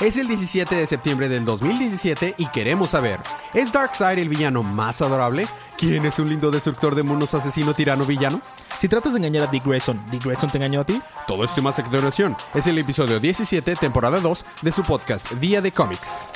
Es el 17 de septiembre del 2017 y queremos saber, ¿es Darkseid el villano más adorable? ¿Quién es un lindo destructor de mundos asesino tirano villano? Si tratas de engañar a Dick Grayson, ¿Dick Grayson te engañó a ti? Todo esto y más a continuación. Es el episodio 17, temporada 2 de su podcast Día de Cómics.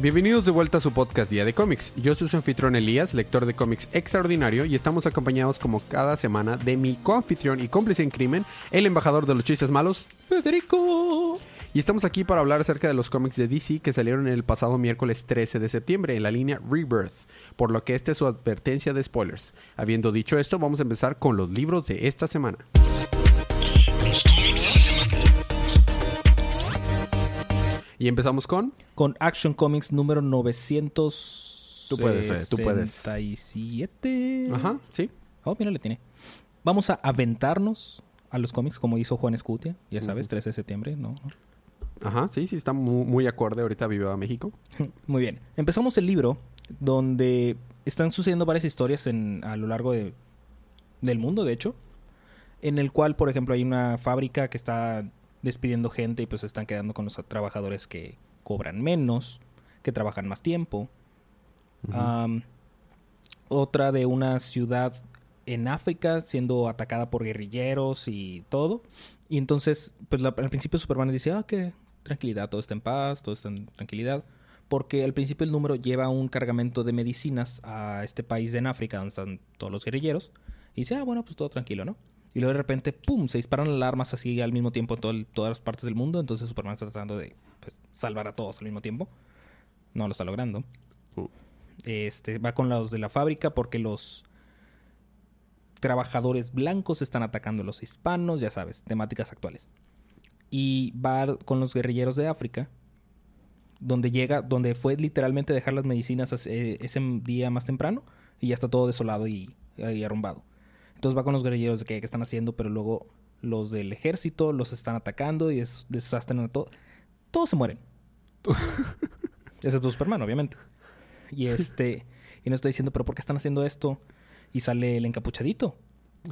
Bienvenidos de vuelta a su podcast Día de Cómics. Yo soy su anfitrión Elías, lector de cómics extraordinario, y estamos acompañados como cada semana de mi coanfitrión y cómplice en crimen, el embajador de los chistes malos, Federico. y estamos aquí para hablar acerca de los cómics de DC que salieron el pasado miércoles 13 de septiembre en la línea Rebirth, por lo que esta es su advertencia de spoilers. Habiendo dicho esto, vamos a empezar con los libros de esta semana. Y empezamos con... Con Action Comics número 900. Tú puedes, Fede, tú puedes. 67. Ajá, sí. Oh, mira, le tiene. Vamos a aventarnos a los cómics como hizo Juan Escutia, ya sabes, Ujú. 13 de septiembre, ¿no? Ajá, sí, sí, está muy, muy acorde. Ahorita vive a México. Muy bien. Empezamos el libro donde están sucediendo varias historias en, a lo largo de- del mundo, de hecho. En el cual, por ejemplo, hay una fábrica que está despidiendo gente y pues se están quedando con los trabajadores que cobran menos, que trabajan más tiempo. Am, otra de una ciudad en África siendo atacada por guerrilleros y todo. Y entonces, pues la- al principio Superman dice, ah, que tranquilidad, todo está en paz, todo está en tranquilidad. Porque al principio el número lleva un cargamento de medicinas a este país en África donde están todos los guerrilleros. Y dice, ah, bueno, pues todo tranquilo, ¿no? Y luego de repente, ¡pum!, se disparan alarmas así al mismo tiempo en todo el- todas las partes del mundo. Entonces Superman está tratando de pues, salvar a todos al mismo tiempo. No lo está logrando. Uh. Este, va con los de la fábrica porque los trabajadores blancos están atacando a los hispanos, ya sabes, temáticas actuales. Y va con los guerrilleros de África, donde llega, donde fue literalmente dejar las medicinas ese, ese día más temprano y ya está todo desolado y, y arrumbado. Entonces va con los guerrilleros de que, que están haciendo, pero luego los del ejército los están atacando y des- desastran a todo. Todos se mueren. Excepto Superman, obviamente. Y este, y no estoy diciendo, pero ¿por qué están haciendo esto? Y sale el encapuchadito.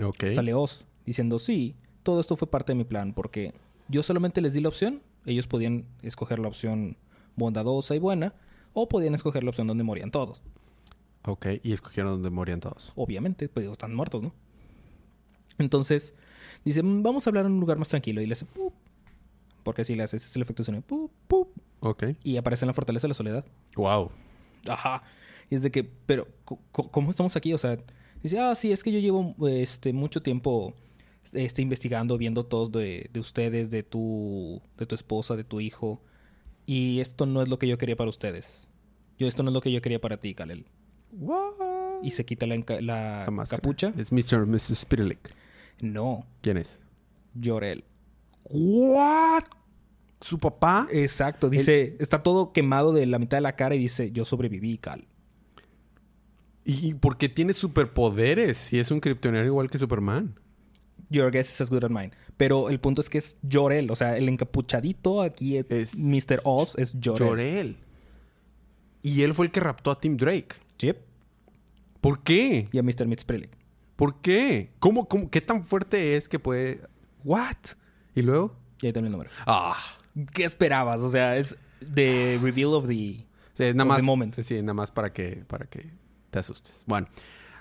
Ok. Sale Oz diciendo, sí, todo esto fue parte de mi plan, porque yo solamente les di la opción, ellos podían escoger la opción bondadosa y buena, o podían escoger la opción donde morían todos. Ok, y escogieron donde morían todos. Obviamente, pues están muertos, ¿no? Entonces, dice, "Mm, vamos a hablar en un lugar más tranquilo, y le hace, "Pup", porque si le hace, ese es el efecto de sonido, "Pup, pup", Ok. y aparece en la fortaleza de la soledad. Wow. Ajá. Y es de que, pero, ¿cómo estamos aquí? O sea, dice, ah, sí, es que yo llevo este, mucho tiempo este, investigando, viendo todos de, de ustedes, de tu, de tu esposa, de tu hijo. Y esto no es lo que yo quería para ustedes. Yo, esto no es lo que yo quería para ti, Kalel. What? Y se quita la, la capucha. Es Mr. Mrs. Spitalik. No, ¿Quién es? Jorel. What? ¿Su papá? Exacto, dice, está todo quemado de la mitad de la cara y dice, yo sobreviví, Cal. ¿Y por qué tiene superpoderes si es un kryptoniano igual que Superman? Your guess is as good as mine. Pero el punto es que es Jorel. O sea, el encapuchadito aquí es, Es Mr. Oz, es Jorel. Jor-El. Y él fue el que raptó a Tim Drake. Chip. ¿Por qué? Y a Mr. Mitzprilic. ¿Por qué? ¿Cómo, cómo, ¿Qué tan fuerte es que puede...? ¿What? ¿Y luego? Y ahí también el número. Ah. ¿Qué esperabas? O sea, es the reveal of the... Sí, nada Of más, the moment. sí, sí, nada más para que, para que te asustes. Bueno,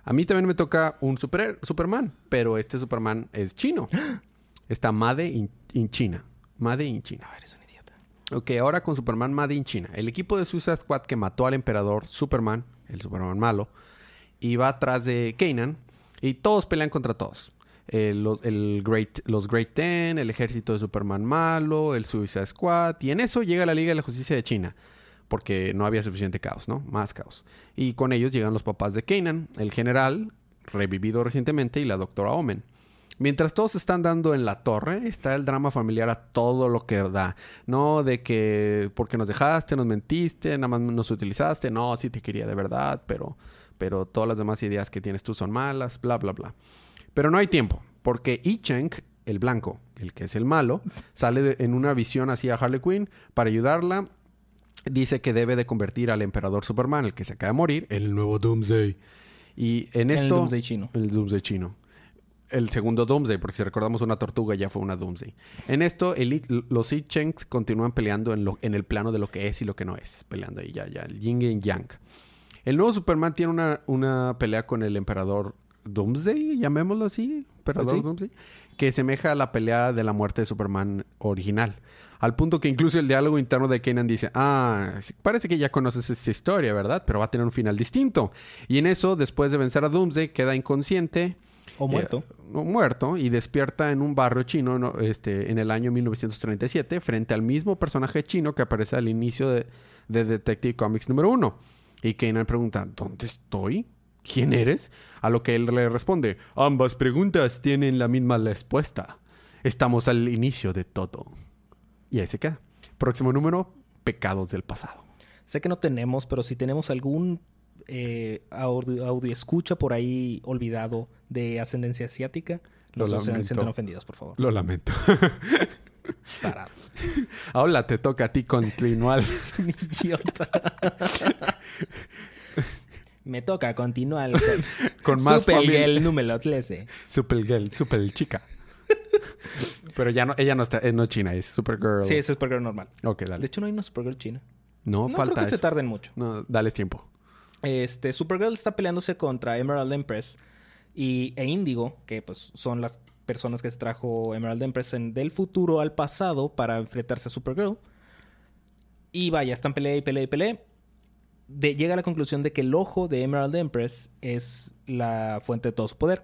a mí también me toca un super, Superman, pero este Superman es chino. Está Made in, in China. Made in China. Eres un idiota. Ok, ahora con Superman Made in China. El equipo de Suicide Squad que mató al emperador Superman, el Superman malo, iba atrás de Kanan y todos pelean contra todos. Eh, los, el Great, los Great Ten, el ejército de Superman malo, el Suicide Squad. Y en eso llega la Liga de la Justicia de China. Porque no había suficiente caos, ¿no? Más caos. Y con ellos llegan los papás de Kanan, el general, revivido recientemente, y la doctora Omen. Mientras todos están dando en la torre, está el drama familiar a todo lo que da. No de que porque nos dejaste, nos mentiste, nada más nos utilizaste. No, sí te quería de verdad, pero, pero todas las demás ideas que tienes tú son malas, bla, bla, bla. Pero no hay tiempo, porque I Cheng el blanco, el que es el malo, sale de- en una visión así a Harley Quinn para ayudarla. Dice que debe de convertir al emperador Superman, el que se acaba de morir, en el nuevo Doomsday. Y en En el esto... Doomsday chino. El Doomsday chino. El segundo Doomsday, porque si recordamos una tortuga ya fue una Doomsday. En esto, el los I Chengs continúan peleando en, lo- en el plano de lo que es y lo que no es. Peleando ahí ya, ya, el yin y yang. El nuevo Superman tiene una, una pelea con el emperador Doomsday, llamémoslo así, emperador ¿Sí? Doomsday, que semeja a la pelea de la muerte de Superman original. Al punto que incluso el diálogo interno de Kanan dice, ah, parece que ya conoces esta historia, ¿verdad? Pero va a tener un final distinto. Y en eso, después de vencer a Doomsday, queda inconsciente. O muerto. eh, o muerto y despierta en un barrio chino ¿no? este, en el año 1937 frente al mismo personaje chino que aparece al inicio de, de Detective Comics número uno. Y Kanan pregunta, ¿dónde estoy? ¿Quién eres? A lo que él le responde, ambas preguntas tienen la misma respuesta. Estamos al inicio de todo. Y ahí se queda. Próximo número, Pecados del pasado. Sé que no tenemos, pero si tenemos algún eh, audio, audio escucha por ahí olvidado de ascendencia asiática, Lo los se lamento. sientan ofendidos, por favor. Lo lamento. Tarado. Ahora te toca a ti continuar. Un idiota. Me toca continuar con, Con más Super familia. Girl número 13. Super girl, super chica. Pero ya no, ella no está, eh, no es china, es Supergirl. Sí, es Supergirl normal. Ok, De dale. hecho, no hay una Supergirl china. No, No falta creo que se eso. tarden mucho. No, dale tiempo. Este, Supergirl está peleándose contra Emerald Empress y, e Indigo, que pues son las personas que trajo Emerald Empress del futuro al pasado para enfrentarse a Supergirl. Y vaya, están pelea y pelea y pelea. Llega a la conclusión de que el ojo de Emerald Empress es la fuente de todo su poder.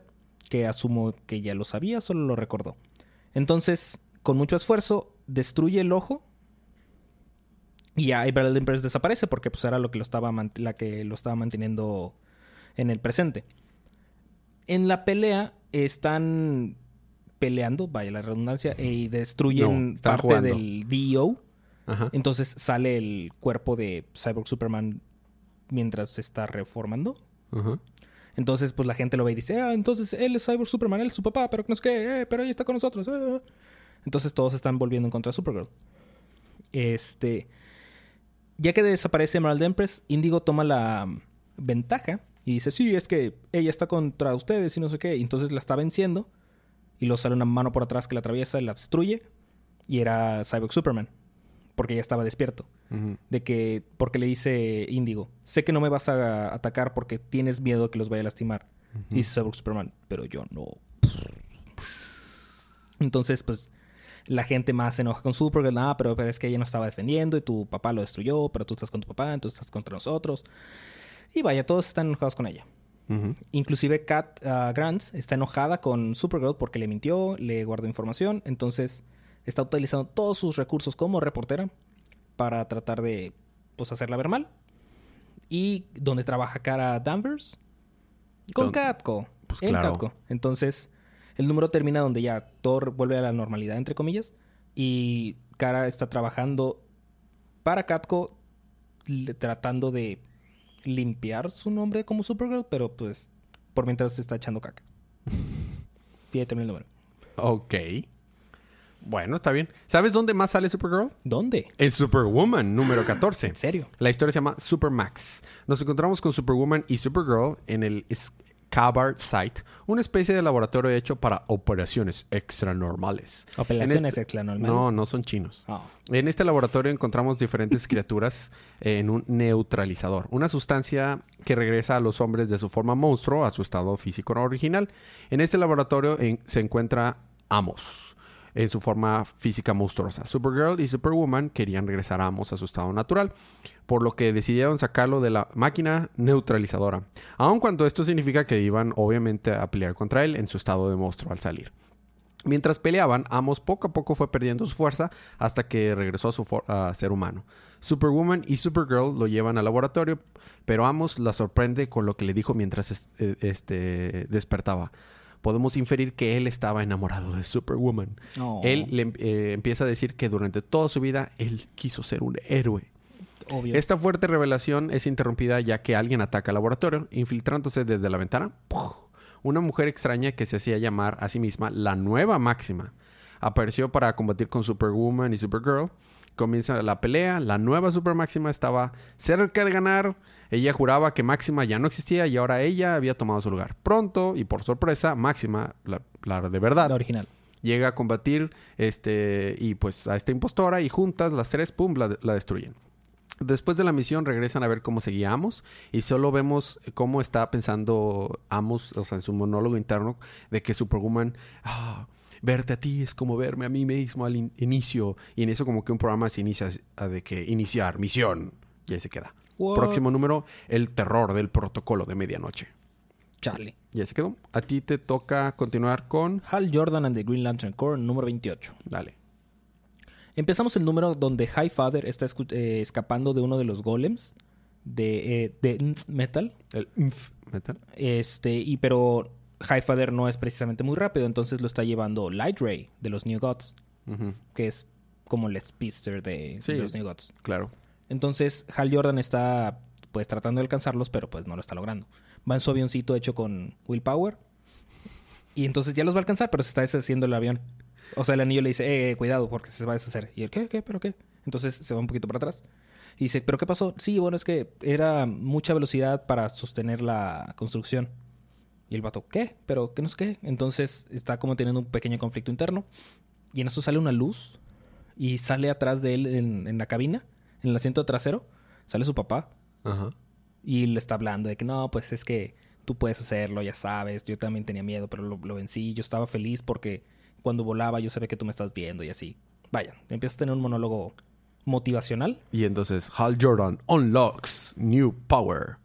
Que asumo que ya lo sabía, solo lo recordó. Entonces, con mucho esfuerzo, destruye el ojo y ya Emerald Empress desaparece porque pues era lo que lo estaba la que lo estaba manteniendo en el presente. En la pelea están peleando, vaya la redundancia, y destruyen No, parte jugando. del DEO. Ajá. Entonces sale el cuerpo de Cyborg Superman mientras se está reformando. Ajá. Entonces, pues la gente lo ve y dice, ah, entonces él es Cyborg Superman, él es su papá, pero no es que, eh, pero ella está con nosotros. eh". Entonces todos están volviendo en contra de Supergirl. Este. Ya que desaparece Emerald Empress, Indigo toma la mm, ventaja y dice, sí, es que ella está contra ustedes y no sé qué. Y entonces la está venciendo. Y luego sale una mano por atrás que la atraviesa y la destruye. Y era Cyborg Superman. Porque ya estaba despierto de que porque le dice Índigo, sé que no me vas a atacar porque tienes miedo de que los vaya a lastimar. Y dice Cyborg Superman, pero yo no. Entonces, pues la gente más se enoja con Supergirl, ah, pero, pero es que ella no estaba defendiendo y tu papá lo destruyó, pero tú estás con tu papá, entonces estás contra nosotros. Y vaya, todos están enojados con ella. Inclusive Kat ah, Grant está enojada con Supergirl porque le mintió, le guardó información, entonces está utilizando todos sus recursos como reportera para tratar de pues hacerla ver mal. Y donde trabaja Cara Danvers con Catco. pues en claro. Entonces, el número termina donde ya Thor vuelve a la normalidad, entre comillas, y Cara está trabajando para Catco le- tratando de limpiar su nombre como Supergirl, pero pues por mientras se está echando caca. Pide también el número. Ok. Bueno, está bien. ¿Sabes dónde más sale Supergirl? ¿Dónde? En Superwoman, número 14. ¿En serio? La historia se llama Supermax. Nos encontramos con Superwoman y Supergirl en el Scabbard Site, una especie de laboratorio hecho para operaciones extranormales. Operaciones este- extranormales. No, no son chinos. Oh. En este laboratorio encontramos diferentes criaturas en un neutralizador, una sustancia que regresa a los hombres de su forma monstruo a su estado físico original. En este laboratorio en- se encuentra Amos en su forma física monstruosa. Supergirl y Superwoman querían regresar a Amos a su estado natural, por lo que decidieron sacarlo de la máquina neutralizadora, aun cuando esto significa que iban obviamente a pelear contra él en su estado de monstruo al salir. Mientras peleaban, Amos poco a poco fue perdiendo su fuerza hasta que regresó a su ser humano. Superwoman y Supergirl lo llevan al laboratorio, pero Amos la sorprende con lo que le dijo mientras eh, este, despertaba. Podemos inferir que él estaba enamorado de Superwoman. Oh. Él le em- eh, empieza a decir que durante toda su vida él quiso ser un héroe. Obvio. Esta fuerte revelación es interrumpida ya que alguien ataca el laboratorio, infiltrándose desde la ventana. una mujer extraña que se hacía llamar a sí misma la nueva Máxima. Apareció para combatir con Superwoman y Supergirl. Comienza la pelea, la nueva Super Máxima estaba cerca de ganar. Ella juraba que Máxima ya no existía y ahora ella había tomado su lugar. Pronto y por sorpresa, Máxima, la, la de verdad, La original. llega a combatir este y pues a esta impostora y juntas las tres pum la, la destruyen. Después de la misión regresan a ver cómo seguía Amos y solo vemos cómo está pensando Amos, o sea, en su monólogo interno de que Superwoman, ah, verte a ti es como verme a mí mismo al in- inicio y en eso como que un programa se inicia a de que iniciar misión y ahí se queda. What? Próximo número, el terror del protocolo de medianoche. Charlie. Y ahí se quedó. A ti te toca continuar con, Hal Jordan and the Green Lantern Corps, número 28. dale. Empezamos el número donde Highfather está eh, escapando de uno de los golems de, eh, de Metal. El metal. Este, y pero Highfather no es precisamente muy rápido, entonces lo está llevando Light Ray de los New Gods, que es como el speedster de, Sí. de los New Gods. Claro. Entonces Hal Jordan está pues tratando de alcanzarlos, pero pues no lo está logrando. Va en su avioncito hecho con Willpower y entonces ya los va a alcanzar, pero se está deshaciendo el avión. O sea, el anillo le dice, eh, eh, cuidado porque se va a deshacer. Y él, ¿qué, qué, pero qué? Entonces se va un poquito para atrás. Y dice, ¿pero qué pasó? Sí, bueno, es que era mucha velocidad para sostener la construcción. Y el vato, ¿qué? ¿Pero qué no es qué? Entonces está como teniendo un pequeño conflicto interno. Y en eso sale una luz y sale atrás de él en, en la cabina, en el asiento trasero, sale su papá Ajá. y le está hablando de que no, pues es que tú puedes hacerlo, ya sabes, yo también tenía miedo, pero lo, lo vencí, yo estaba feliz porque cuando volaba yo sabía que tú me estás viendo y así. Vaya, empieza a tener un monólogo motivacional, Y entonces Hal Jordan unlocks new power.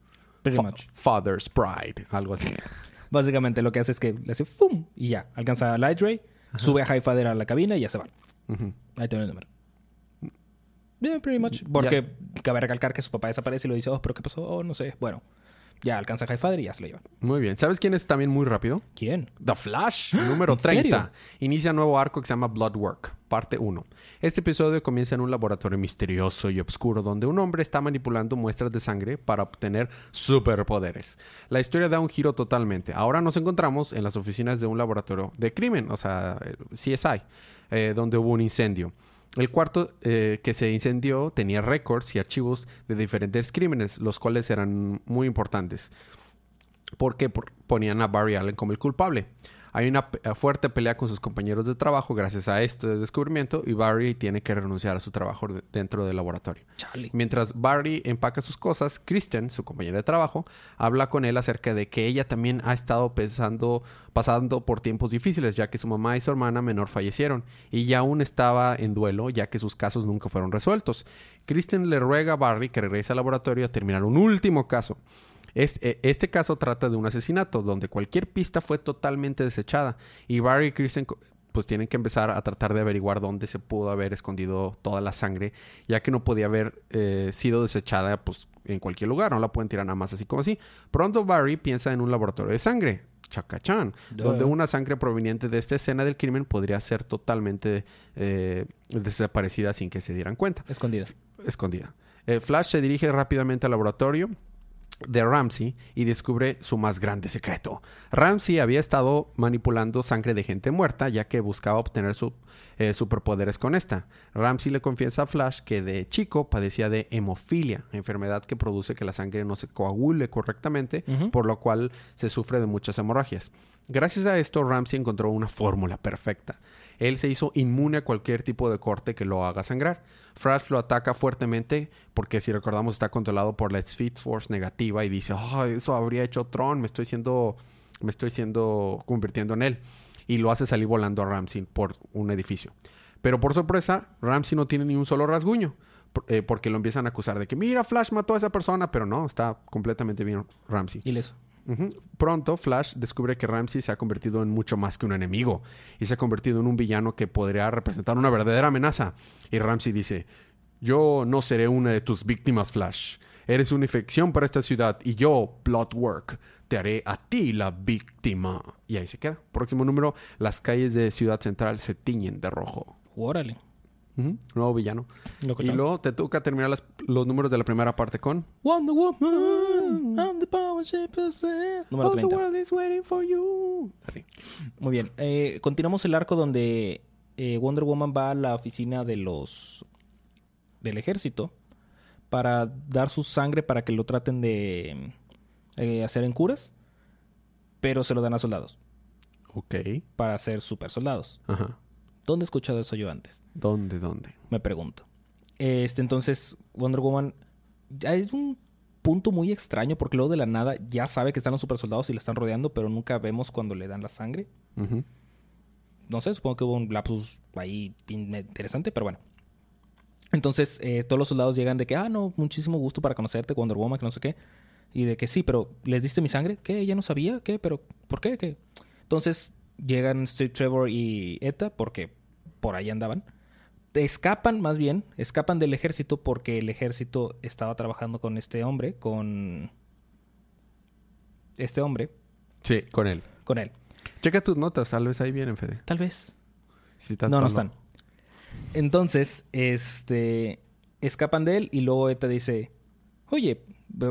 pretty Fa- much. Father's pride. Algo así. Básicamente lo que hace es que le hace ¡fum! y ya, alcanza a Light Ray, sube a Highfather a la cabina y ya se van. Ujú. Ahí tiene el número. Yeah, pretty much. Porque cabe recalcar que su papá desaparece y lo dice, oh, pero ¿qué pasó? Oh, no sé. Bueno, ya alcanza a Highfather y ya se lo llevan. Muy bien. ¿Sabes quién es también muy rápido? ¿Quién? The Flash, número ¿En 30. serio? Inicia un nuevo arco que se llama Blood Work, parte 1. Este episodio comienza en un laboratorio misterioso y oscuro donde un hombre está manipulando muestras de sangre para obtener superpoderes. La historia da un giro totalmente. Ahora nos encontramos en las oficinas de un laboratorio de crimen, o sea, el CSI, eh, donde hubo un incendio. El cuarto eh, que se incendió tenía récords y archivos de diferentes crímenes, los cuales eran muy importantes porque por- ponían a Barry Allen como el culpable. Hay una fuerte pelea con sus compañeros de trabajo gracias a este descubrimiento y Barry tiene que renunciar a su trabajo de- dentro del laboratorio. Charlie. Mientras Barry empaca sus cosas, Kristen, su compañera de trabajo, habla con él acerca de que ella también ha estado pensando, pasando por tiempos difíciles, ya que su mamá y su hermana menor fallecieron, y ya aún estaba en duelo, ya que sus casos nunca fueron resueltos. Kristen le ruega a Barry que regrese al laboratorio a terminar un último caso. Eh, este caso trata de un asesinato donde cualquier pista fue totalmente desechada y Barry y Kristen pues tienen que empezar a tratar de averiguar dónde se pudo haber escondido toda la sangre, ya que no podía haber eh, sido desechada pues en cualquier lugar, no la pueden tirar nada más así como así. Pronto Barry piensa en un laboratorio de sangre, Chacachán, Duh. donde una sangre proveniente de esta escena del crimen podría ser totalmente eh, desaparecida sin que se dieran cuenta Escondida. escondida. Eh, Flash se dirige rápidamente al laboratorio de Ramsey y descubre su más grande secreto. Ramsey había estado manipulando sangre de gente muerta ya que buscaba obtener su, eh, superpoderes con esta. Ramsey le confiesa a Flash que de chico padecía de hemofilia, enfermedad que produce que la sangre no se coagule correctamente, por lo cual se sufre de muchas hemorragias. Gracias a esto, Ramsey encontró una fórmula perfecta. Él se hizo inmune a cualquier tipo de corte que lo haga sangrar. Flash lo ataca fuertemente porque si recordamos está controlado por la Speed Force negativa y dice, oh, eso habría hecho Tron, me estoy siendo, me estoy siendo convirtiendo en él. Y lo hace salir volando a Ramsey por un edificio. Pero por sorpresa, Ramsey no tiene ni un solo rasguño. eh, porque lo empiezan a acusar de que, mira, Flash mató a esa persona, pero no, está completamente bien Ramsey. Ileso. Pronto, Flash descubre que Ramsey se ha convertido en mucho más que un enemigo y se ha convertido en un villano que podría representar una verdadera amenaza. Y Ramsey dice, yo no seré una de tus víctimas, Flash. Eres una infección para esta ciudad y yo, Bloodwork, te haré a ti la víctima. Y ahí se queda. Próximo número, las calles de Ciudad Central se tiñen de rojo. Órale. Ujú, Nuevo villano. Y luego te toca terminar las- los números de la primera parte con... Wonder Woman, I'm the power she possesses. Número All the 30. world is waiting for you. Así. Muy bien. Eh, continuamos el arco donde eh, Wonder Woman va a la oficina de los del ejército para dar su sangre para que lo traten de eh, hacer en curas, pero se lo dan a soldados Ok. para ser super soldados. Ajá. ¿Dónde he escuchado eso yo antes? ¿Dónde, dónde? Me pregunto. Este, entonces, Wonder Woman ya es un punto muy extraño porque luego de la nada ya sabe que están los super soldados y le están rodeando, pero nunca vemos cuando le dan la sangre. Ujú. no sé, supongo que hubo un lapsus ahí in- interesante, pero bueno. Entonces, eh, todos los soldados llegan de que, ah, no, muchísimo gusto para conocerte, Wonder Woman, que no sé qué. Y de que sí, pero ¿les diste mi sangre? ¿Qué? ¿Ya no sabía? ¿Qué? ¿Pero por qué? ¿Qué? Entonces, llegan Steve Trevor y Eta, porque por ahí andaban. Escapan, más bien, escapan del ejército porque el ejército estaba trabajando con este hombre, con... Este hombre, Sí, con él. con él. Checa tus notas, tal vez ahí vienen, Fede. Tal vez. Si estás no, no están. Entonces, este, escapan de él y luego Eta dice, oye,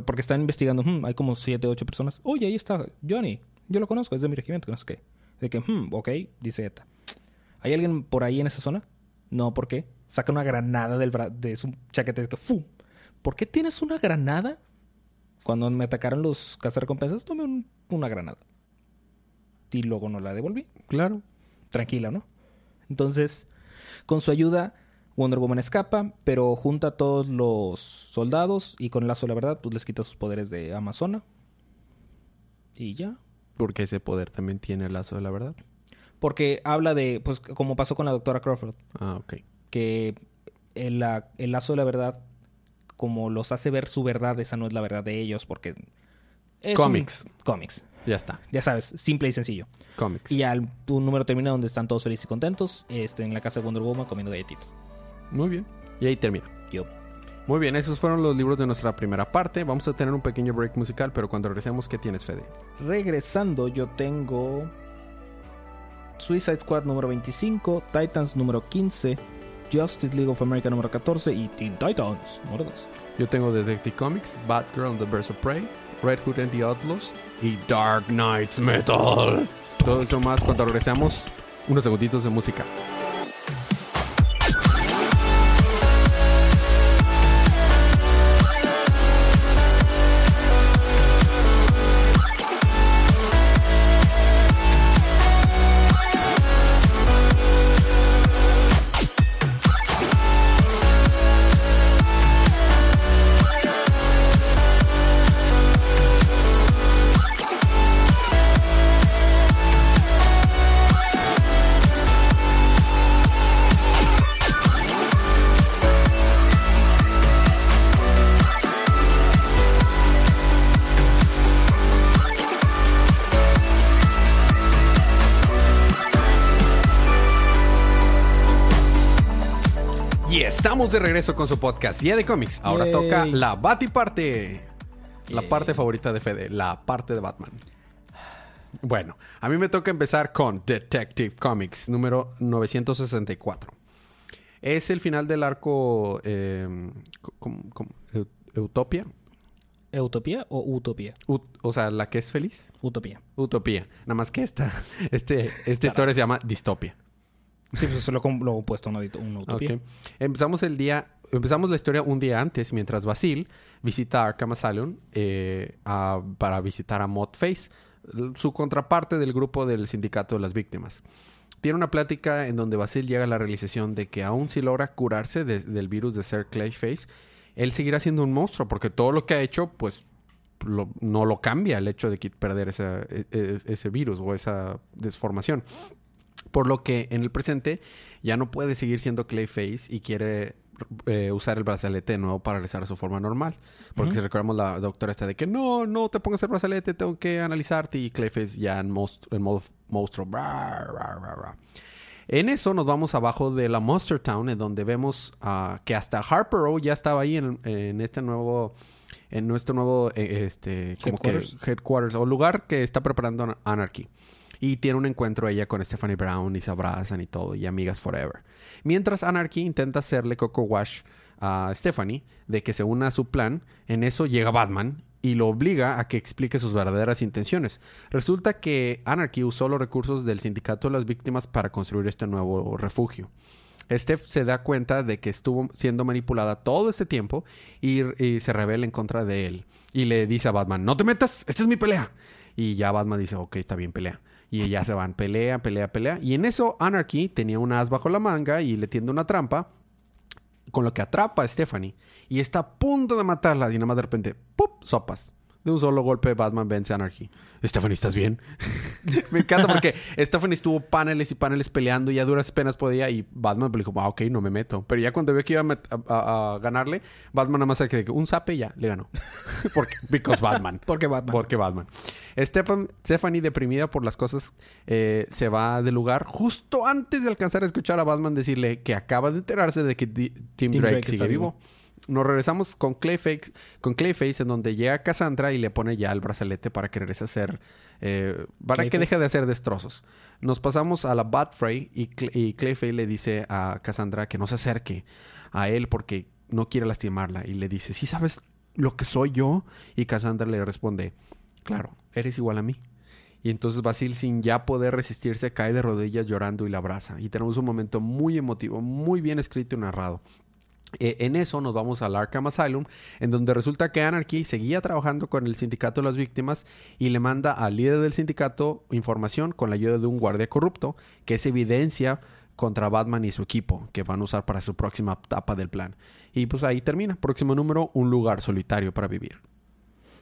porque están investigando, "Hmm, hay como siete, ocho personas. Oye, ahí está Johnny, yo lo conozco, es de mi regimiento, no sé qué. De que, "Hmm, ok, dice Eta. ¿Hay alguien por ahí en esa zona? No, ¿por qué? Saca una granada del bra- de su chaqueta. ¿Por qué tienes una granada? Cuando me atacaron los cazarrecompensas, tomé un- una granada. Y luego no la devolví Claro. tranquila, ¿no? Entonces, con su ayuda, Wonder Woman escapa, pero junta a todos los soldados y con el lazo de la verdad, pues les quita sus poderes de Amazona. Y ya. Porque ese poder también tiene el lazo de la verdad. Porque habla de, pues como pasó con la doctora Crawford, Ah, ok. que el, la- el lazo de la verdad, como los hace ver su verdad, esa no es la verdad de ellos, porque... es un- Cómics. Cómics. Ya está. Ya sabes, simple y sencillo. Cómics. Y ya tu número termina donde están todos felices y contentos, este, en la casa de Wonder Woman comiendo galletitas. Muy bien. Y ahí termina. Yo. Muy bien, esos fueron los libros de nuestra primera parte. Vamos a tener un pequeño break musical, pero cuando regresemos, ¿qué tienes, Fede? Regresando, yo tengo Suicide Squad número 25, Titans número 15, Justice League of America número 14 y Teen Titans número 2. Yo tengo Detective Comics, Batgirl and the Birds of Prey, Red Hood and the Outlaws y Dark Knights Metal. Todo eso más cuando regresemos. Unos segunditos de música. Estamos de regreso con su podcast Día de Cómics. Ahora Yay. toca la Batiparte. La Yay. parte favorita de Fede, la parte de Batman. Bueno, a mí me toca empezar con Detective Comics número 964. Es el final del arco eh, ¿cómo- cómo? Eu- Utopia. ¿Utopía o Utopía? Ut- o sea, la que es feliz. Utopía. Utopía. Nada más que esta, este, esta historia se llama Distopia. Sí, pues eso lo, com- lo he puesto una, una. Empezamos el día, empezamos la historia un día antes, mientras Basil visita Arkham Asylum eh, a- para visitar a Mod Face, l- su contraparte del grupo del sindicato de las víctimas. Tiene una plática en donde Basil llega a la realización de que aun si logra curarse de- del virus de ser Clayface, él seguirá siendo un monstruo porque todo lo que ha hecho, pues no lo cambia el hecho de perder esa- e- e- ese virus o esa desformación. Por lo que en el presente ya no puede seguir siendo Clayface y quiere eh, usar el brazalete de nuevo para regresar a su forma normal. Porque si recordamos la doctora está de que no, no te pongas el brazalete, tengo que analizarte y Clayface ya en, most- en modo monstruo. Bra, bra, bra, bra. En eso nos vamos abajo de la Monster Town, en donde vemos ah, que hasta Harper O ya estaba ahí en, en este nuevo, en nuestro nuevo, eh, este, como Headquarters. que headquarters o lugar que está preparando An- Anarchy. Y tiene un encuentro ella con Stephanie Brown y se abrazan y todo, y amigas forever. Mientras Anarchy intenta hacerle coco wash a Stephanie de que se una a su plan, en eso llega Batman y lo obliga a que explique sus verdaderas intenciones. Resulta que Anarchy usó los recursos del sindicato de las víctimas para construir este nuevo refugio. Steph se da cuenta de que estuvo siendo manipulada todo este tiempo y, y, se revela en contra de él. Y le dice a Batman, no te metas, esta es mi pelea. Y ya Batman dice, ok, está bien, pelea. Y ya se van, pelea, pelea, pelea. Y en eso Anarchy tenía un as bajo la manga y le tiende una trampa, con lo que atrapa a Stephanie. Y está a punto de matarla. Y nada más de repente, ¡pup! Sopas. De un solo golpe, Batman vence a Anarchy. Stephanie, ¿estás bien? Me encanta porque Stephanie estuvo paneles y paneles peleando y a duras penas podía. Y Batman le dijo, ah, ok, no me meto. Pero ya cuando vio que iba a, a, a ganarle, Batman nada más se que un zape y ya le ganó. porque, because Batman. Porque Batman. Porque Batman. Stephen, Stephanie, deprimida por las cosas, eh, se va del lugar justo antes de alcanzar a escuchar a Batman decirle que acaba de enterarse de que D Tim, Tim, Drake, Drake sigue vivo. vivo nos regresamos con Clayface, con Clayface, en donde llega Cassandra y le pone ya el brazalete para que regrese a hacer. Eh, para Clayface. que deje de hacer destrozos. Nos pasamos a la Batfray y, Clay, y Clayface le dice a Cassandra que no se acerque a él porque no quiere lastimarla. Y le dice: ¿Sí sabes lo que soy yo? Y Cassandra le responde: Claro, eres igual a mí. Y entonces Basil, sin ya poder resistirse, cae de rodillas llorando y la abraza. Y tenemos un momento muy emotivo, muy bien escrito y narrado. Eh, en eso nos vamos al Arkham Asylum, en donde resulta que Anarchy seguía trabajando con el sindicato de las víctimas y le manda al líder del sindicato información con la ayuda de un guardia corrupto, que es evidencia contra Batman y su equipo, que van a usar para su próxima etapa del plan. Y pues ahí termina. Próximo número, un lugar solitario para vivir.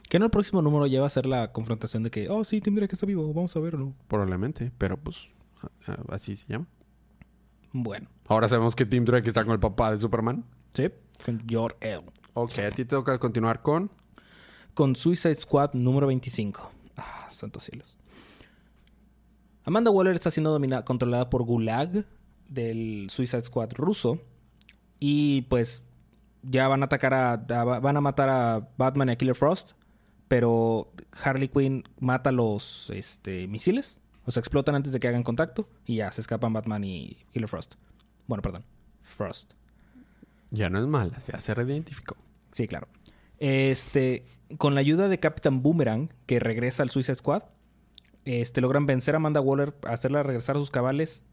Que no el próximo número lleva a ser la confrontación de que, oh, sí, Tim Drake está vivo, vamos a verlo. Probablemente, pero pues así se llama. Bueno. Ahora sabemos que Tim Drake está con el papá de Superman. Sí, con Jor-El. Ok, a ti te toca continuar con... Con Suicide Squad número 25. Ah, santos cielos. Amanda Waller está siendo dominada, controlada por Gulag del Suicide Squad ruso. Y pues ya van a atacar a, a, van a matar a Batman y a Killer Frost. Pero Harley Quinn mata los este, misiles. O sea, explotan antes de que hagan contacto. Y ya se escapan Batman y Killer Frost. Bueno, perdón. Frost. Ya no es mala, ya se reidentificó. Sí, claro. Este, con la ayuda de Captain Boomerang, que regresa al Suicide Squad, este, logran vencer a Amanda Waller, hacerla regresar a sus cabales.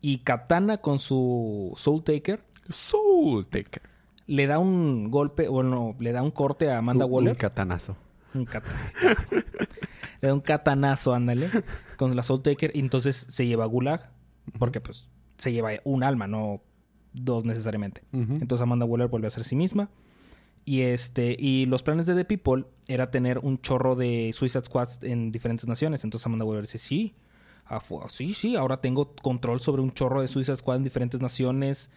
Y Katana con su Soul Taker. Soul Taker. Le da un golpe, bueno, le da un corte a Amanda un, Waller. Un catanazo. Un catanazo. Le da un catanazo, ándale, con la Soul Taker. Y entonces se lleva a Gulag. Porque, pues, se lleva un alma, no dos necesariamente. Uh -huh. Entonces Amanda Waller vuelve a ser sí misma. Y este, y los planes de The People era tener un chorro de Suicide Squads en diferentes naciones. Entonces Amanda Waller dice, sí, ah, sí, sí, ahora tengo control sobre un chorro de Suicide Squad en diferentes naciones.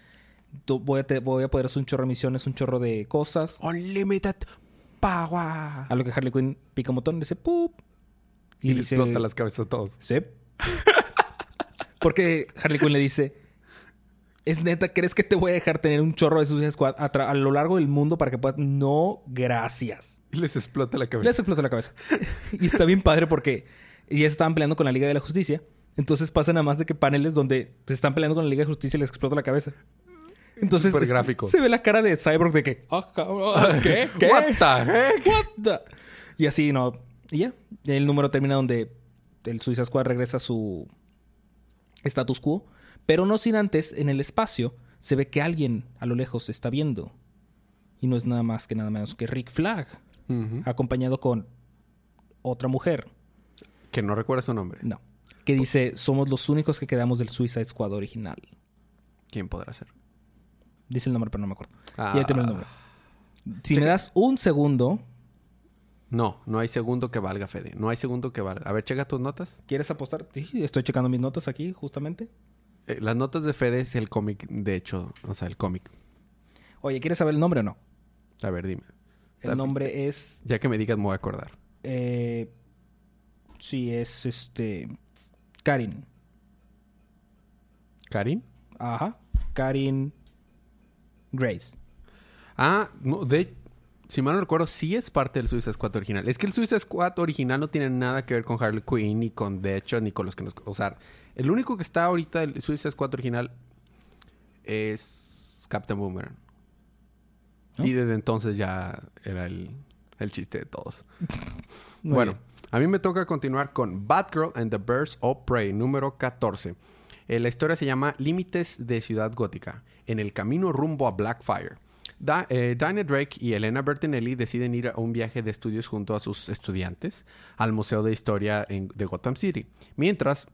Voy a, te, voy a poder hacer un chorro de misiones, un chorro de cosas. Unlimited power. A lo que Harley Quinn pica un botón y dice, ¡pup! Y, y le dice, explota las cabezas a todos. Sí. Porque Harley Quinn le dice, ¿Es neta? ¿Crees que te voy a dejar tener un chorro de Suicide Squad a, a, lo largo del mundo para que puedas...? No, gracias. Y les explota la cabeza. Les explota la cabeza. y está bien padre porque ya estaban peleando con la Liga de la Justicia. Entonces pasa nada más de que paneles donde se están peleando con la Liga de Justicia y les explota la cabeza. Entonces Super gráfico. se ve la cara de Cyborg de que... Oh, ¿Qué? ¿Qué? What the heck? What the... Y así, ¿no? Y ya. El número termina donde el Suicide Squad regresa a su status quo. Pero no sin antes, en el espacio, se ve que alguien a lo lejos está viendo. Y no es nada más que nada menos que Rick Flag, uh -huh. acompañado con otra mujer. Que no recuerda su nombre. No. Que dice, somos los únicos que quedamos del Suicide Squad original. ¿Quién podrá ser? Dice el nombre, pero no me acuerdo. Ah. Ya tengo el nombre. Si me das un segundo... No, no hay segundo que valga, Fede. No hay segundo que valga. A ver, checa tus notas. ¿Quieres apostar? Sí, estoy checando mis notas aquí, justamente. Eh, las notas de Fede es el cómic, de hecho. O sea, el cómic. Oye, ¿quieres saber el nombre o no? A ver, dime. El Dame. nombre es... Ya que me digas, me voy a acordar. Eh, sí, es este... Karin. ¿Karin? Ajá. Karin Grace. Ah, no, de... si mal no recuerdo, sí es parte del Suicide Squad original. Es que el Suicide Squad original no tiene nada que ver con Harley Quinn, ni con Deadshot, ni con los que nos... O sea, el único que está ahorita del Suicide Squad original es Captain Boomerang. ¿No? Y desde entonces ya era el, el chiste de todos. Muy bueno, bien. a mí me toca continuar con Batgirl and the Birds of Prey, número 14. Eh, la historia se llama Límites de Ciudad Gótica, en el camino rumbo a Blackfire. Da- eh, Drake y Elena Bertinelli deciden ir a un viaje de estudios junto a sus estudiantes al Museo de Historia de Gotham City. Mientras,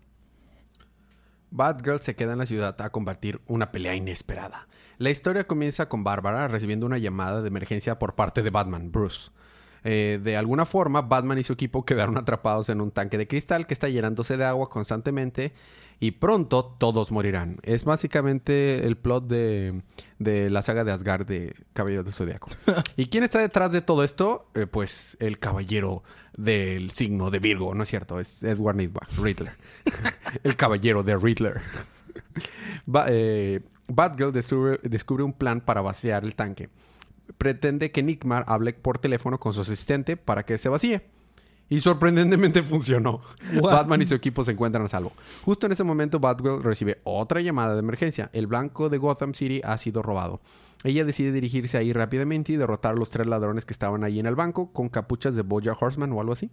Batgirl se queda en la ciudad a combatir una pelea inesperada. La historia comienza con Bárbara recibiendo una llamada de emergencia por parte de Batman, Bruce. Eh, de alguna forma, Batman y su equipo quedaron atrapados en un tanque de cristal que está llenándose de agua constantemente y pronto todos morirán. Es básicamente el plot de, de la saga de Asgard de Caballero del Zodiaco. ¿Y quién está detrás de todo esto? Eh, pues el caballero del signo de Virgo, ¿no es cierto? Es Edward Nightbach, Riddler. el caballero de Riddler. Ba- eh, Batgirl descubre, descubre un plan para vaciar el tanque. Pretende que Nickmar hable por teléfono con su asistente para que se vacíe. Y sorprendentemente funcionó. Batman y su equipo se encuentran a salvo. Justo en ese momento, Batgirl recibe otra llamada de emergencia. El blanco de Gotham City ha sido robado. Ella decide dirigirse ahí rápidamente y derrotar a los tres ladrones que estaban ahí en el banco con capuchas de Boya Horseman o algo así.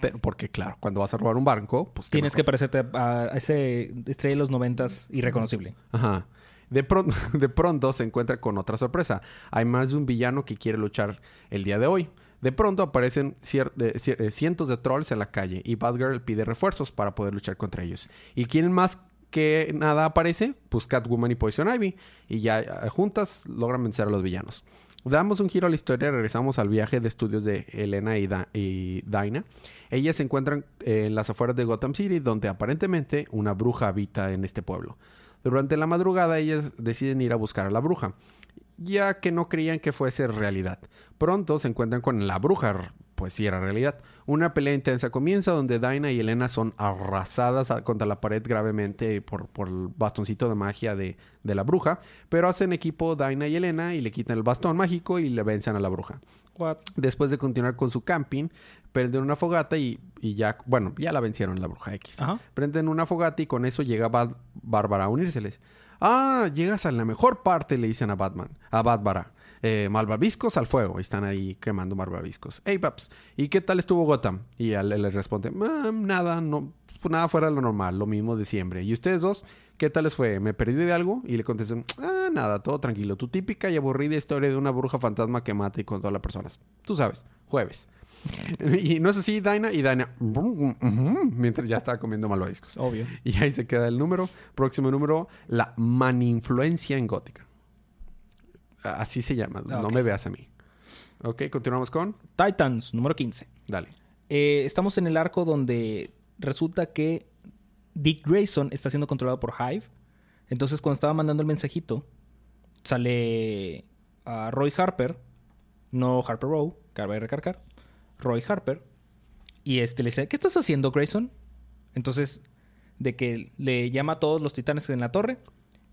Pero porque, claro, cuando vas a robar un banco, pues... Tienes que parecerte a, a ese estrella de los noventas irreconocible. Ajá. De pronto, de pronto se encuentra con otra sorpresa. Hay más de un villano que quiere luchar el día de hoy. De pronto aparecen eh, cientos de trolls en la calle y Batgirl pide refuerzos para poder luchar contra ellos. ¿Y quién más que nada aparece? Pues Catwoman y Poison Ivy. Y ya eh, juntas logran vencer a los villanos. Damos un giro a la historia regresamos al viaje de estudios de Elena y, Da- y Dinah. Ellas se encuentran eh, en las afueras de Gotham City, donde aparentemente una bruja habita en este pueblo. Durante la madrugada ellas deciden ir a buscar a la bruja, ya que no creían que fuese realidad. Pronto se encuentran con la bruja, pues sí era realidad. Una pelea intensa comienza donde Dinah y Elena son arrasadas contra la pared gravemente por, por el bastoncito de magia de, de la bruja, pero hacen equipo Dinah y Elena y le quitan el bastón mágico y le vencen a la bruja. What? Después de continuar con su camping, prenden una fogata y, y ya, bueno, ya la vencieron la bruja X. Ajá. Prenden una fogata y con eso llega Bat- Bárbara a unírseles. Ah, llegas a la mejor parte, le dicen a Batman, a Bárbara. Eh, malvaviscos al fuego. Están ahí quemando malvaviscos. Hey, Paps, ¿y qué tal estuvo Gotham? Y él le responde, "Ah, nada, no, nada fuera de lo normal, lo mismo de siempre. ¿Y ustedes dos? ¿Qué tal les fue? ¿Me perdí de algo? Y le contestan, ah, nada, todo tranquilo. Tu típica y aburrida historia de una bruja fantasma que mata y controla a personas. Tú sabes, jueves. y no es así, Dinah. Y Dinah, mientras ya estaba comiendo malvaviscos. Obvio. Y ahí se queda el número. Próximo número, la maninfluencia en gótica. Así se llama. No me veas a mí. Ok, continuamos con. Titans, número 15. Dale. Eh, estamos en el arco donde resulta que Dick Grayson está siendo controlado por Hive. Entonces, cuando estaba mandando el mensajito, sale a Roy Harper, no Harper Row, cabe recargar, Roy Harper, y este le dice: ¿Qué estás haciendo, Grayson? Entonces, de que le llama a todos los titanes en la torre,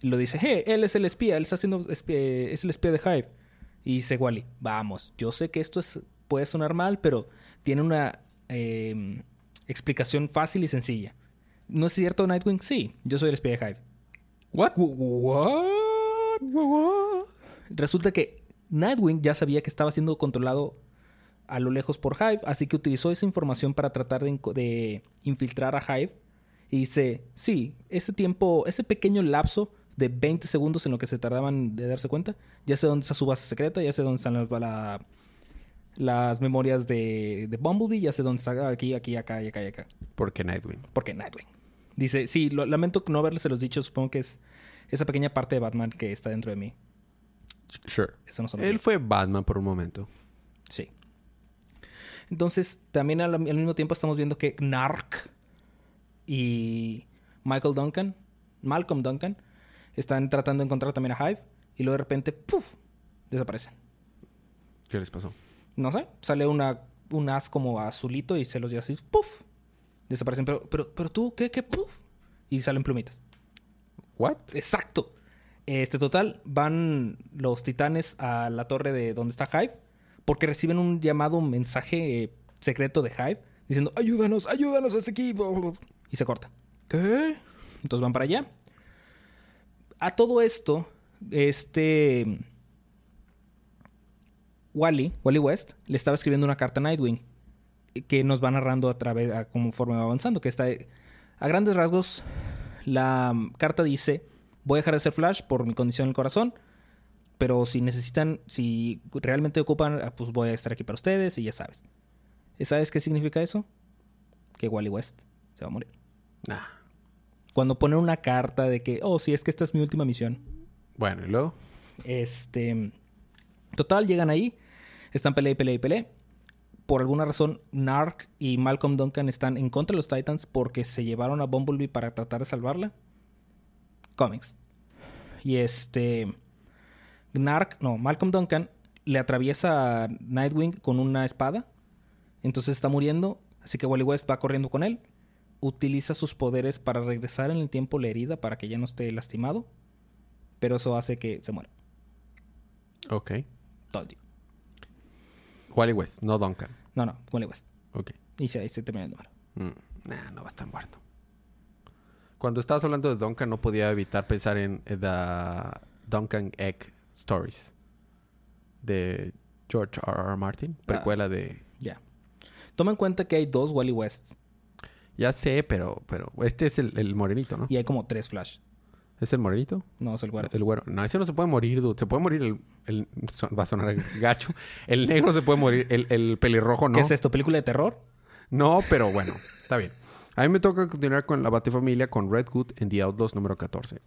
y lo dice: Hey, él es el espía, él está haciendo es el espía de Hive. Y dice Wally, vamos, yo sé que esto es, puede sonar mal, pero tiene una eh, explicación fácil y sencilla. ¿No es cierto, Nightwing? Sí, yo soy el espía de Hive. What? What? Resulta que Nightwing ya sabía que estaba siendo controlado a lo lejos por Hive, así que utilizó esa información para tratar de, de infiltrar a Hive. Y dice, sí, ese tiempo, ese pequeño lapso de 20 segundos en lo que se tardaban de darse cuenta, ya sé dónde está su base secreta, ya sé dónde están las, la- las memorias de, de Bumblebee, ya sé dónde está aquí, aquí, acá y acá y acá. Porque Nightwing. Porque Nightwing. Dice, sí, lo- lamento no haberles los dicho, supongo que es esa pequeña parte de Batman que está dentro de mí. Sure. Eso no Él fue Batman por un momento. Sí. Entonces, también al, al mismo tiempo estamos viendo que Narc y Michael Duncan, Malcolm Duncan, están tratando de encontrar también a Hive y luego de repente, ¡puf! desaparecen. ¿Qué les pasó? No sé, sale una, un as como azulito y se los lleva así, ¡puf! Desaparecen. Pero, pero, pero tú, ¿qué? ¿Qué? ¡Puf! Y salen plumitas. ¿What? Exacto. Este total, van los titanes a la torre de donde está Hive porque reciben un llamado, un mensaje eh, secreto de Hive diciendo, ayúdanos, ayúdanos a ese equipo. Y se corta. ¿Qué? Entonces van para allá. A todo esto, este... Wally, Wally West, le estaba escribiendo una carta a Nightwing que nos va narrando a través, a conforme va avanzando, que está... A grandes rasgos, la carta dice, voy a dejar de ser Flash por mi condición en el corazón, pero si necesitan, si realmente ocupan, ah, pues voy a estar aquí para ustedes y ya sabes. ¿Y sabes qué significa eso? Que Wally West se va a morir. Nah. Cuando ponen una carta de que, oh, sí, es que esta es mi última misión. Bueno, y luego. Este. Total, llegan ahí. Están pelea y pelea y pelea. Por alguna razón, Narc y Malcolm Duncan están en contra de los Titans porque se llevaron a Bumblebee para tratar de salvarla. Comics. Y este. Narc, no, Malcolm Duncan le atraviesa a Nightwing con una espada. Entonces está muriendo. Así que Wally West va corriendo con él. Utiliza sus poderes para regresar en el tiempo la herida para que ya no esté lastimado. Pero eso hace que se muera. Ok. Todo el día. Wally West, no Duncan. No, no, Wally West. Ok. Y se, termina el número. Mm, nah, no va a estar muerto. Cuando estabas hablando de Duncan, no podía evitar pensar en The Duncan Egg Stories de George R. R. Martin, precuela de. Ya. Toma en cuenta que hay dos Wally Wests Ya sé, pero, pero este es el, el morenito, ¿no? y hay como tres Flash. ¿Es el morenito? No, es el güero. El güero. No, ese no se puede morir, dude. Se puede morir el... el- va a sonar gacho. El negro se puede morir. El, el pelirrojo no. ¿Qué es esto? ¿Película de terror? No, pero bueno. Está bien. A mí me toca continuar con la Batifamilia con Red Hood en The Outlaws número 14.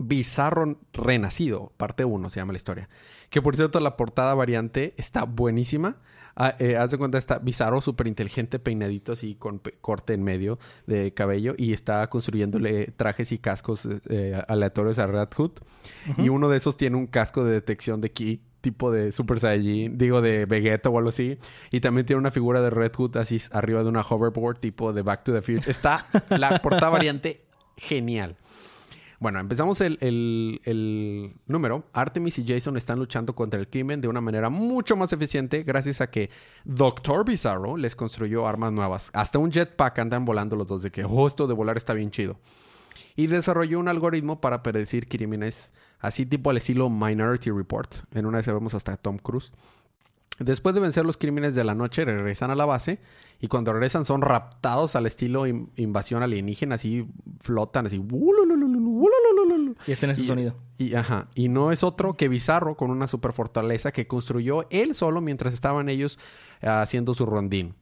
Bizarro Renacido, parte 1 se llama la historia. Que por cierto, la portada variante está buenísima. Ah, eh, haz de cuenta, está Bizarro, súper inteligente, peinadito así con corte en medio de cabello y está construyéndole trajes y cascos eh, eh, aleatorios a Red Hood. Y uno de esos tiene un casco de detección de ki, tipo de Super Saiyajin, digo de Vegeta o algo así. Y también tiene una figura de Red Hood así arriba de una hoverboard, tipo de Back to the Future. Está la portada variante genial. Bueno, empezamos el, número. Artemis y Jason están luchando contra el crimen de una manera mucho más eficiente gracias a que Doctor Bizarro les construyó armas nuevas. Hasta un jetpack andan volando los dos de que, oh, esto de volar está bien chido. Y desarrolló un algoritmo para predecir crímenes así tipo al estilo Minority Report. En una vez vemos hasta Tom Cruise. Después de vencer los crímenes de la noche, regresan a la base y cuando regresan son raptados al estilo in- invasión alienígena, así flotan, así. "Ululululu, ululululu". Y está en ese Y- sonido. Y, ajá, y no es otro que Bizarro con una super fortaleza que construyó él solo mientras estaban ellos eh, haciendo su rondín.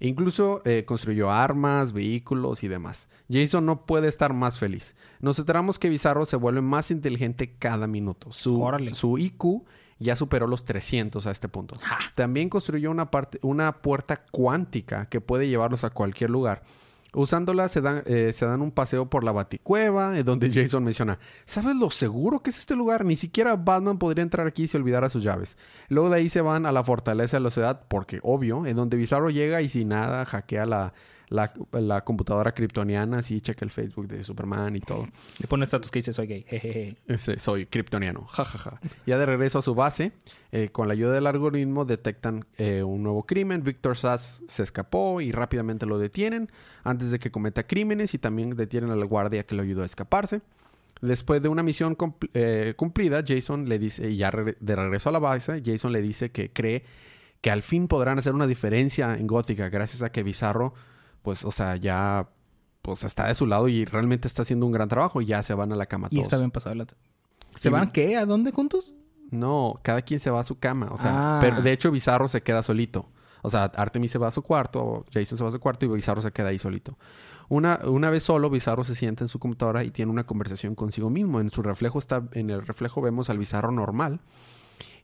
Incluso eh, construyó armas, vehículos y demás. Jason no puede estar más feliz. Nos enteramos que Bizarro se vuelve más inteligente cada minuto. Su, Órale. su IQ ya superó los 300 a este punto. También construyó una, parte, una puerta cuántica que puede llevarlos a cualquier lugar. Usándola se dan, eh, se dan un paseo por la baticueva, en donde Jason menciona, ¿sabes lo seguro que es este lugar? Ni siquiera Batman podría entrar aquí si olvidara sus llaves. Luego de ahí se van a la fortaleza de la ciudad, porque obvio, en donde Bizarro llega y sin nada hackea la, la, la computadora kryptoniana, así checa el Facebook de Superman y todo. Le pone estatus que dice soy gay. Jejeje. Ese, soy kryptoniano. Ja, ja, ja. Ya de regreso a su base, eh, con la ayuda del algoritmo detectan eh, un nuevo crimen. Victor Sass se escapó y rápidamente lo detienen antes de que cometa crímenes y también detienen al guardia que lo ayudó a escaparse. Después de una misión eh, cumplida, Jason le dice, y ya re- de regreso a la base, Jason le dice que cree que al fin podrán hacer una diferencia en Gótica gracias a que Bizarro, pues, o sea, ya pues está de su lado y realmente está haciendo un gran trabajo y ya se van a la cama Y todos. está bien pasado. la- ¿Se Sí, van qué? ¿A dónde juntos? No, cada quien se va a su cama. O sea, Ah. pero de hecho Bizarro se queda solito. O sea, Artemis se va a su cuarto, Jason se va a su cuarto y Bizarro se queda ahí solito. Una, una vez solo, Bizarro se sienta en su computadora y tiene una conversación consigo mismo. En su reflejo está, en el reflejo vemos al Bizarro normal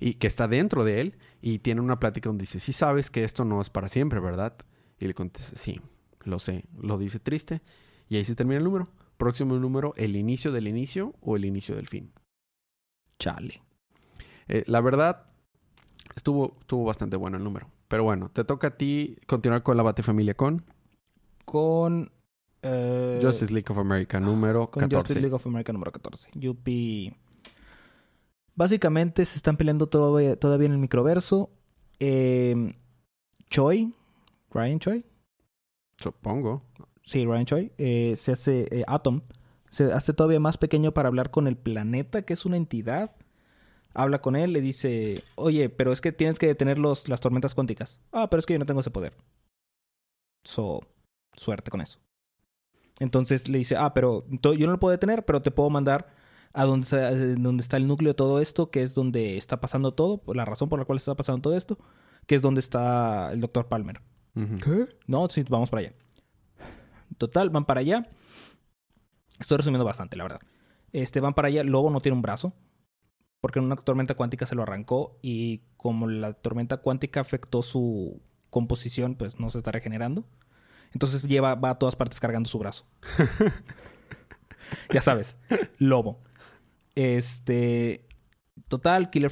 y que está dentro de él y tiene una plática donde dice, sí sabes que esto no es para siempre, ¿verdad? Y le contesta, sí, lo sé. Lo dice triste y ahí se termina el número. Próximo número, el inicio del inicio o el inicio del fin. Chale. Eh, la verdad, estuvo, estuvo bastante bueno el número. Pero bueno, te toca a ti continuar con la Batifamilia con Con... eh, Justice League of America número con 14. Justice League of America número 14. Yuppie. Básicamente se están peleando todavía, todavía en el microverso. eh, Choi, Ryan Choi, Supongo. sí, Ryan Choi, eh, se hace eh, Atom, se hace todavía más pequeño para hablar con el planeta, que es una entidad. Habla con él, le dice, oye, pero es que tienes que detener los, las tormentas cuánticas. Ah, pero es que yo no tengo ese poder. So, suerte con eso. Entonces le dice, ah, pero yo no lo puedo detener, pero te puedo mandar a donde está, eh, donde está el núcleo de todo esto, que es donde está pasando todo, la razón por la cual está pasando todo esto, que es donde está el doctor Palmer. ¿Qué? No, sí, vamos para allá. Total, van para allá. Estoy resumiendo bastante, la verdad. Este, van para allá. Lobo no tiene un brazo. Porque en una tormenta cuántica se lo arrancó. Y como la tormenta cuántica afectó su composición, pues no se está regenerando. Entonces lleva, va a todas partes cargando su brazo. ya sabes, lobo. Este. Total, Killer